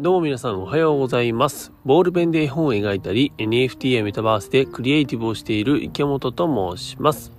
どうも皆さんおはようございます。ボールペンで絵本を描いたり、NFT やメタバースでクリエイティブをしている池本と申します。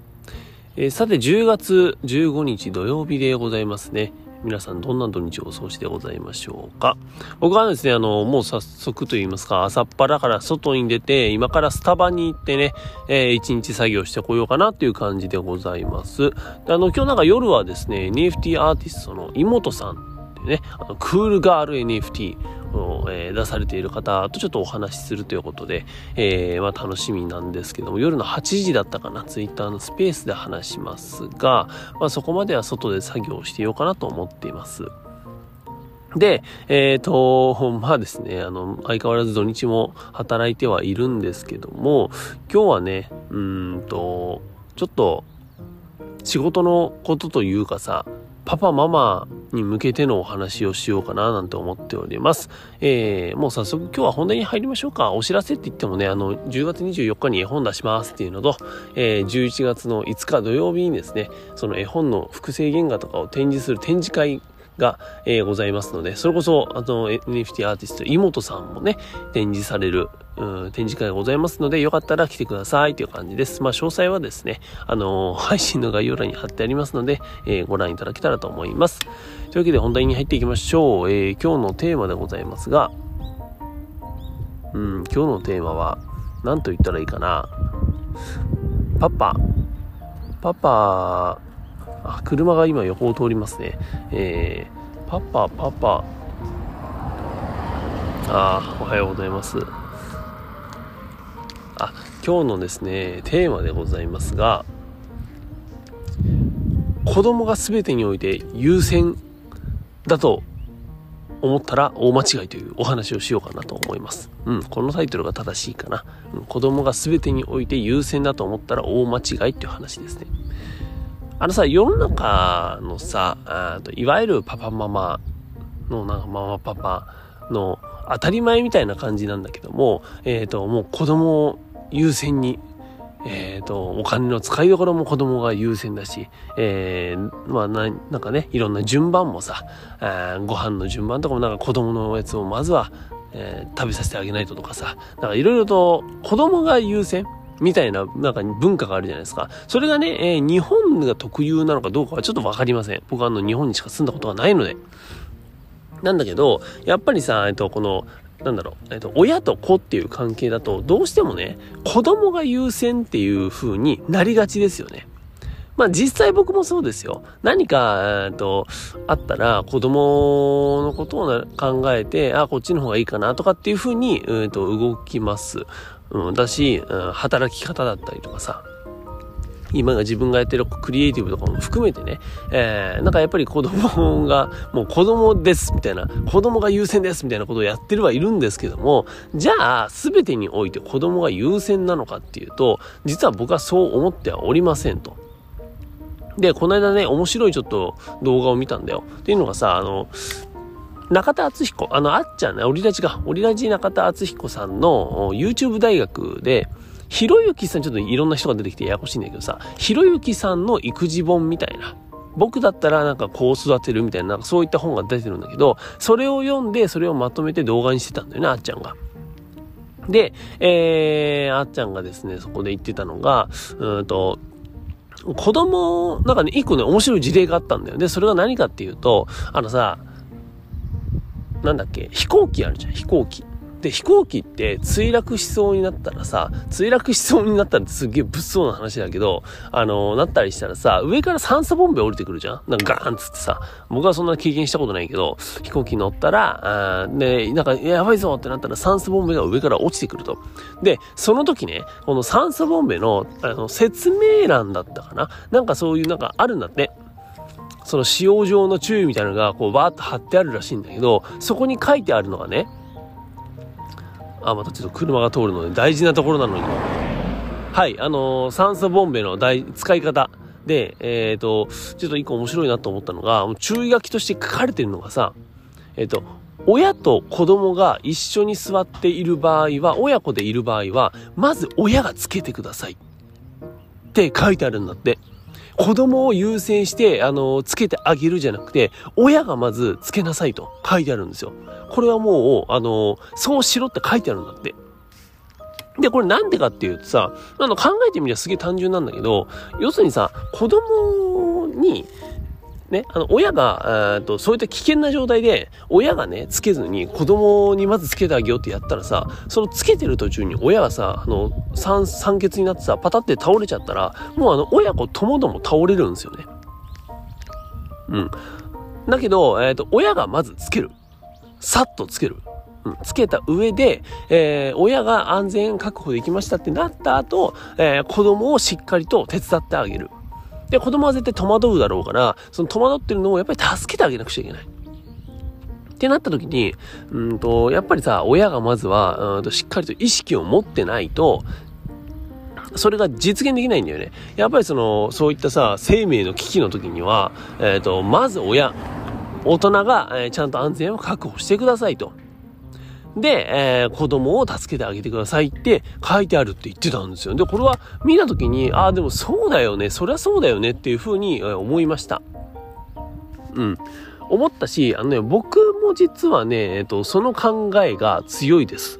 えーさて、10月15日土曜日でございますね。皆さんどんな土日をお過ごしでございましょうか。僕はですね、あの、もう早速と言いますか、朝っぱらから外に出て、今からスタバに行ってね、えー一日作業してこようかなっていう感じでございます。あの、今日なんか夜はですね、NFT アーティストの妹さんね、あのクールガール NFT を、え出されている方とちょっとお話しするということで、えーま楽しみなんですけども、夜の8時だったかな、ツイッターのスペースで話しますが、まあそこまでは外で作業をしてようかなと思っています。で、えっ、と、まあですね、あの、相変わらず土日も働いてはいるんですけども、今日はね、うんと、ちょっと、仕事のことというかさ、パパママに向けてのお話をしようかななんて思っております。えー、もう早速今日は本題に入りましょうか。お知らせって言ってもね、あの、10月24日に絵本出しますっていうのと、えー、11月の5日土曜日にですね、その絵本の複製原画とかを展示する展示会が、えーございますので、それこそ、あの、NFT アーティスト、妹さんもね、展示される、う展示会がございますので、よかったら来てくださいという感じです。まあ、詳細はですね、あのー配信の概要欄に貼ってありますので、えーご覧いただけたらと思います。というわけで本題に入っていきましょう。えー今日のテーマでございますが、うん、今日のテーマは、何と言ったらいいかな。パパ、パパ、あ、車が今横を通りますね。えー、パパ、パパ、あおはようございます。あ、今日のですね、テーマでございますが、子供が全てにおいて優先だと思ったら大間違いというお話をしようかなと思います。うん、このタイトルが正しいかな。うん、子供が全てにおいて優先だと思ったら大間違いっていう話ですね。あのさ、世の中のさ、いわゆるパパママの、なんかママパパの当たり前みたいな感じなんだけども、えっ、と、もう子供を優先に、えっ、と、お金の使いどころも子供が優先だし、えー、まあな、なんかね、いろんな順番もさ、あーご飯の順番とかもなんか子供のやつをまずは、えー食べさせてあげないととかさ、なんかいろいろと子供が優先みたいな、なんか文化があるじゃないですか。それがね、えー日本が特有なのかどうかはちょっとわかりません。僕はあの、日本にしか住んだことがないので。なんだけど、やっぱりさ、えっと、この、なんだろう、えっと、親と子っていう関係だと、どうしてもね、子供が優先っていう風になりがちですよね。まあ実際僕もそうですよ。何か、えっと、あったら子供のことを考えて、あ、こっちの方がいいかなとかっていう風に、えっと、動きます。うん、だし、うん働き方だったりとかさ。今が自分がやってるクリエイティブとかも含めてね、えー、なんかやっぱり子供が、もう子供ですみたいな、子供が優先ですみたいなことをやってるはいるんですけども、じゃあ、すべてにおいて子供が優先なのかっていうと、実は僕はそう思ってはおりませんと。で、この間ね、面白いちょっと動画を見たんだよ。っていうのがさ、あの、中田敦彦、あの、あっちゃんね、オリラジが、オリラジ中田敦彦さんの YouTube 大学で、ひろゆきさん、ちょっといろんな人が出てきてややこしいんだけどさ、ひろゆきさんの育児本みたいな。僕だったらなんかこう育てるみたいな、なんかそういった本が出てるんだけど、それを読んで、それをまとめて動画にしてたんだよね、あっちゃんが。で、えー、あっちゃんがですね、そこで言ってたのが、うんと、子供、なんかね、一個ね、面白い事例があったんだよ。で、それが何かっていうと、あのさ、なんだっけ、飛行機あるじゃん、飛行機。で、飛行機って墜落しそうになったらさ、墜落しそうになったらってすげえ物騒な話だけど、あのなったりしたらさ、上から酸素ボンベ降りてくるじゃん？なんかガーンっつってさ、僕はそんな経験したことないけど、飛行機乗ったら、あで、なんかやばいぞってなったら酸素ボンベが上から落ちてくると。で、その時ね、この酸素ボンベの、あの、説明欄だったかな？なんかそういうなんかあるんだって。その使用上の注意みたいなのがこうバーッと貼ってあるらしいんだけど、そこに書いてあるのがね、あ、またちょっと車が通るので大事なところなのに。はい、あのー酸素ボンベの大使い方で、えっ、と、ちょっと一個面白いなと思ったのが、注意書きとして書かれてるのがさ、えっ、と、親と子供が一緒に座っている場合は、親子でいる場合は、まず親がつけてください。って書いてあるんだって。子供を優先して、あの、つけてあげるじゃなくて、親がまずつけなさいと書いてあるんですよ。これはもう、あの、そうしろって書いてあるんだって。で、これなんでかっていうとさ、あの、考えてみりゃすげえ単純なんだけど、要するにさ、子供に、ね、あの、親が、えっと、そういった危険な状態で、親がね、つけずに子供にまずつけてあげようってやったらさ、そのつけてる途中に親がさ、あの、酸、酸欠になってさ、パタって倒れちゃったら、もうあの、親子ともども倒れるんですよね。うん。だけど、えっ、ー、と、親がまずつける。さっとつける。うん、つけた上で、えー、親が安全確保できましたってなった後、えー、子供をしっかりと手伝ってあげる。で、子供は絶対戸惑うだろうから、その戸惑ってるのをやっぱり助けてあげなくちゃいけない。ってなった時に、うんと、やっぱりさ、親がまずは、うんとしっかりと意識を持ってないと、それが実現できないんだよね。やっぱりその、そういったさ、生命の危機の時には、えっ、ー、と、まず親、大人が、えー、ちゃんと安全を確保してくださいと。で、えー、子供を助けてあげてくださいって書いてあるって言ってたんですよ。で、これは見た時に、ああ、でもそうだよね、そりゃそうだよねっていうふうに思いました。うん。思ったし、あのね、僕も実はね、えっ、と、その考えが強いです。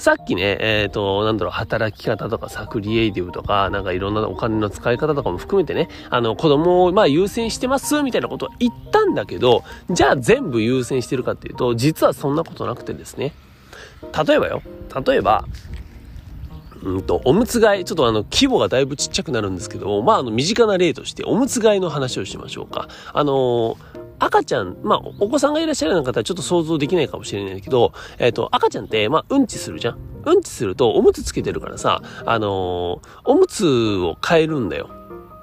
さっきね、えっ、ー、と、なんだろう、働き方とかさ、クリエイティブとか、なんかいろんなお金の使い方とかも含めてね、あの、子供を、まあ優先してます、みたいなことは言ったんだけど、じゃあ全部優先してるかっていうと、実はそんなことなくてですね。例えばよ、例えば、うんと、おむつ替え、ちょっとあの、規模がだいぶちっちゃくなるんですけど、まあ、あの、身近な例として、おむつ替えの話をしましょうか。あのー赤ちゃん、まあ、お子さんがいらっしゃるような方はちょっと想像できないかもしれないけど、えっ、ー、と、赤ちゃんって、まあ、うんちするじゃん。うんちすると、おむつつけてるからさ、あのー、おむつを変えるんだよ。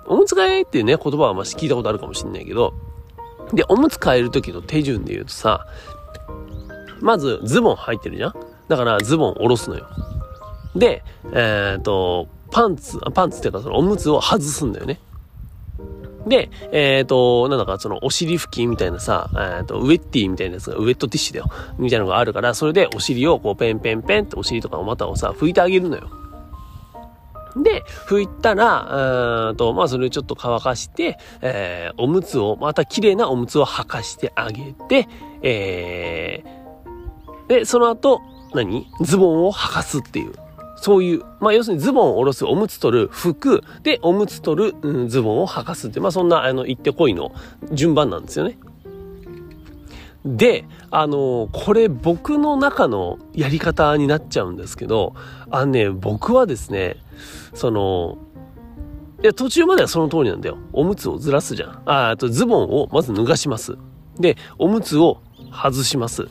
おむつ替えっていうね、言葉はまあ聞いたことあるかもしれないけど、で、おむつ変える時の手順で言うとさ、まず、ズボン履いてるじゃんだから、ズボン下ろすのよ。で、えっ、ー、と、パンツ、パンツっていうかそのおむつを外すんだよね。で、えっ、ー、と、なんだかそのお尻拭きみたいなさ、えっ、ー、と、ウェッティみたいなやつが、ウェットティッシュだよ。みたいなのがあるから、それでお尻をこうペンペンペンってお尻とかお股をさ、拭いてあげるのよ。で、拭いたら、うんと、まあ、それをちょっと乾かして、えー、おむつを、また綺麗なおむつを履かしてあげて、えー、で、その後、何？ズボンを履かすっていう。そういう、まあ要するにズボンを下ろす、おむつ取る、服、で、おむつ取る、うん、ズボンを履かすって、まあそんな、あの、行ってこいの順番なんですよね。で、あの、これ僕の中のやり方になっちゃうんですけど、あのね、僕はですね、その、いや、途中まではその通りなんだよ。おむつをずらすじゃん。ああと、ズボンをまず脱がします。で、おむつを外します。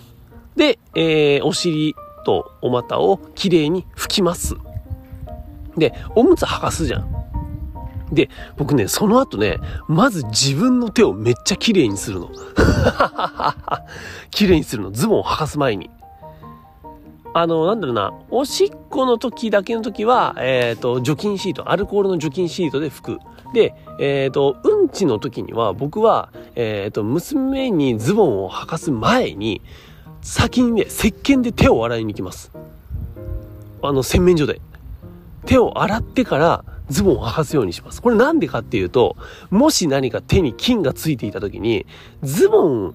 で、えー、お尻とお股をきれいに拭きます。で、おむつ履かすじゃん。で、僕ね、その後ね、まず自分の手をめっちゃ綺麗にするの。綺麗にするの。ズボンを履かす前に。あの、なんだろうな、おしっこの時だけの時は、えっ、ー、と、除菌シート、アルコールの除菌シートで拭く。で、えっ、ー、と、うんちの時には、僕は、えっ、ー、と、娘にズボンを履かす前に、先にね、石鹸で手を洗いに行きます。あの、洗面所で。手を洗ってからズボンを履かすようにします。これなんでかっていうと、もし何か手に菌がついていた時に、ズボン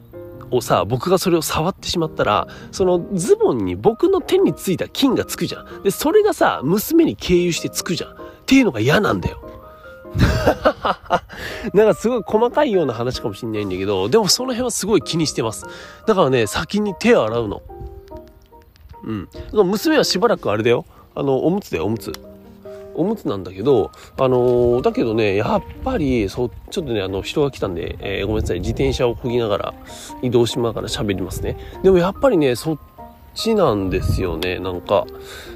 をさ、僕がそれを触ってしまったら、そのズボンに僕の手についた菌がつくじゃん。で、それがさ、娘に経由してつくじゃん。っていうのが嫌なんだよ。なんかすごい細かいような話かもしんないんだけど、でもその辺はすごい気にしてます。だからね、先に手を洗うの。うん。娘はしばらくあれだよ。あの、おむつだよ、おむつ。おむつなんだけど、あのー、だけどね、やっぱり、そう、ちょっとね、あの、人が来たんで、えー、ごめんなさい、自転車をこぎながら、移動しながら喋りますね。でもやっぱりね、そっちなんですよね。なんか、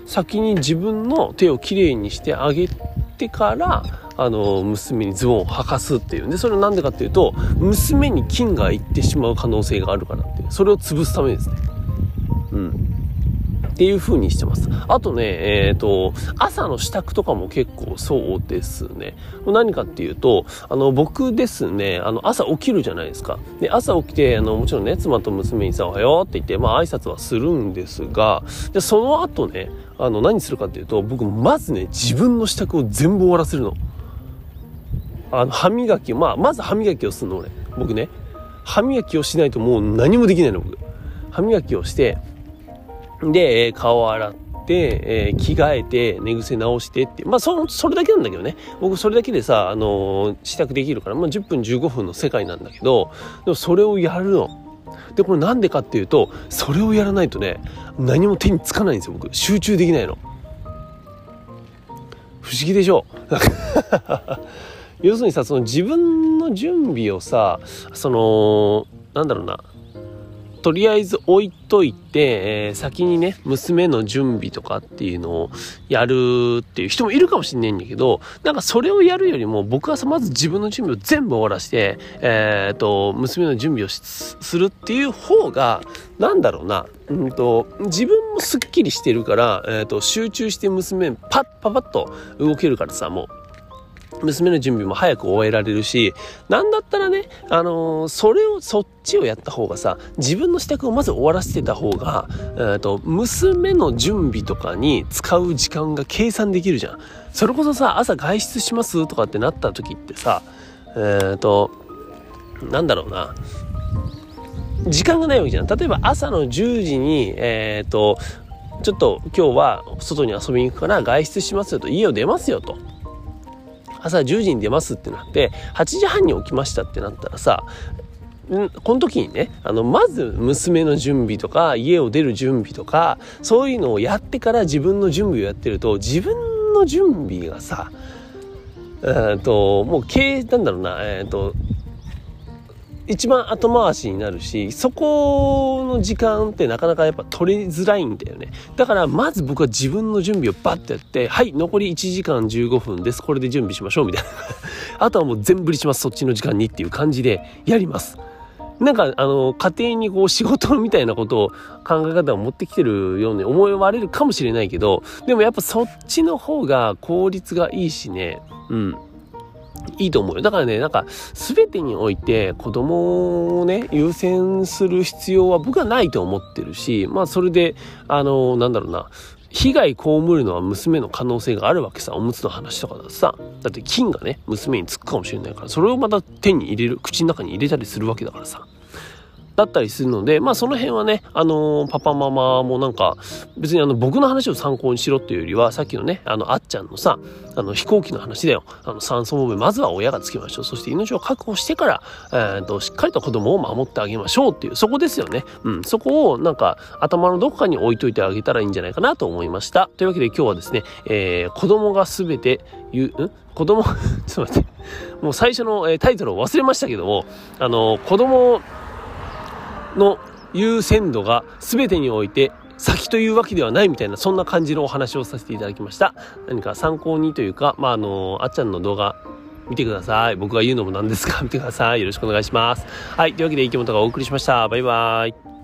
先に自分の手をきれいにしてあげてから、あの、娘にズボンを履かすっていう。で、それはなんでかっていうと、娘に菌がいってしまう可能性があるからっていう。それを潰すためですね。っていう風にしてます。あとね、えっ、ー、と、朝の支度とかも結構そうですね。何かっていうと、あの、僕ですね、あの、朝起きるじゃないですか。で、朝起きて、あの、もちろんね、妻と娘にさ、おはようって言って、まあ挨拶はするんですが、で、その後ね、あの、何するかっていうと、僕、まずね、自分の支度を全部終わらせるの。あの、歯磨き、まあ、まず歯磨きをするの、俺。僕ね。歯磨きをしないともう何もできないの、僕。歯磨きをして、で、顔洗って、えー、着替えて、寝癖直してって。まあ、そ、それだけなんだけどね。僕、それだけでさ、あのー、支度できるから、まあ、10分15分の世界なんだけど、でもそれをやるの。で、これなんでかっていうと、それをやらないとね、何も手につかないんですよ、僕。集中できないの。不思議でしょ？要するにさその自分の準備をさそのなんだろうなとりあえず置いといて、えー、先にね、娘の準備とかっていうのをやるっていう人もいるかもしんないんだけど、なんかそれをやるよりも僕はさ、まず自分の準備を全部終わらして、えっ、ー、と、娘の準備をするっていう方が、なんだろうな、うんと、自分もすっきりしてるから、えっ、ー、と、集中して娘パッパパッと動けるからさ、もう、娘の準備も早く終えられるし、なんだったらね、あのー、それを、そっちをやった方がさ、自分の支度をまず終わらせてた方が、えー、と、娘の準備とかに使う時間が計算できるじゃん。それこそさ、朝外出しますとかってなった時ってさ、えっ、と、なんだろうな、時間がないわけじゃん。例えば朝の10時に、えっ、と、ちょっと今日は外に遊びに行くから外出しますよと、家を出ますよと。朝10時に出ますってなって、8時半に起きましたってなったらさ、この時にね、あの、まず娘の準備とか、家を出る準備とか、そういうのをやってから自分の準備をやってると、自分の準備がさ、えっと、もう経営、なんだろうな、えっ、ー、と、一番後回しになるし、そこの時間ってなかなかやっぱ取りづらいんだよね。だからまず僕は自分の準備をバッてやって、はい、残り1時間15分です。これで準備しましょうみたいな。あとはもう全振りします。そっちの時間にっていう感じでやります。なんか、あの、家庭にこう仕事みたいなことを考え方を持ってきてるように思われるかもしれないけど、でもやっぱそっちの方が効率がいいしね、うん。いいと思うよ。だからね、なんか、全てにおいて子供をね、優先する必要は僕はないと思ってるし、まあそれで、あの、なんだろうな、被害被るのは娘の可能性があるわけさ。おむつの話とかだとさ。だって金がね、娘につくかもしれないから、それをまた手に入れる、口の中に入れたりするわけだからさ。だったりするので、まあその辺はね、あのー、パパママもなんか、別にあの僕の話を参考にしろっていうよりは、さっきのね、あのあっちゃんのさ、あの飛行機の話だよ。あの酸素ボベ、まずは親がつけましょう。そして命を確保してから、えー、と、しっかりと子供を守ってあげましょうっていう、そこですよね。うん、そこをなんか頭のどこかに置いといてあげたらいいんじゃないかなと思いました。というわけで今日はですね、えー、子供がすべて言う、ん？子供、ちょっと待って。もう最初の、えー、タイトルを忘れましたけども、あの、子供の優先度が全てにおいて先というわけではないみたいなそんな感じのお話をさせていただきました。何か参考にというかまああのあっちゃんの動画見てください。僕が言うのもなんですが見てください。よろしくお願いします。はいというわけで池本がお送りしました。バイバーイ。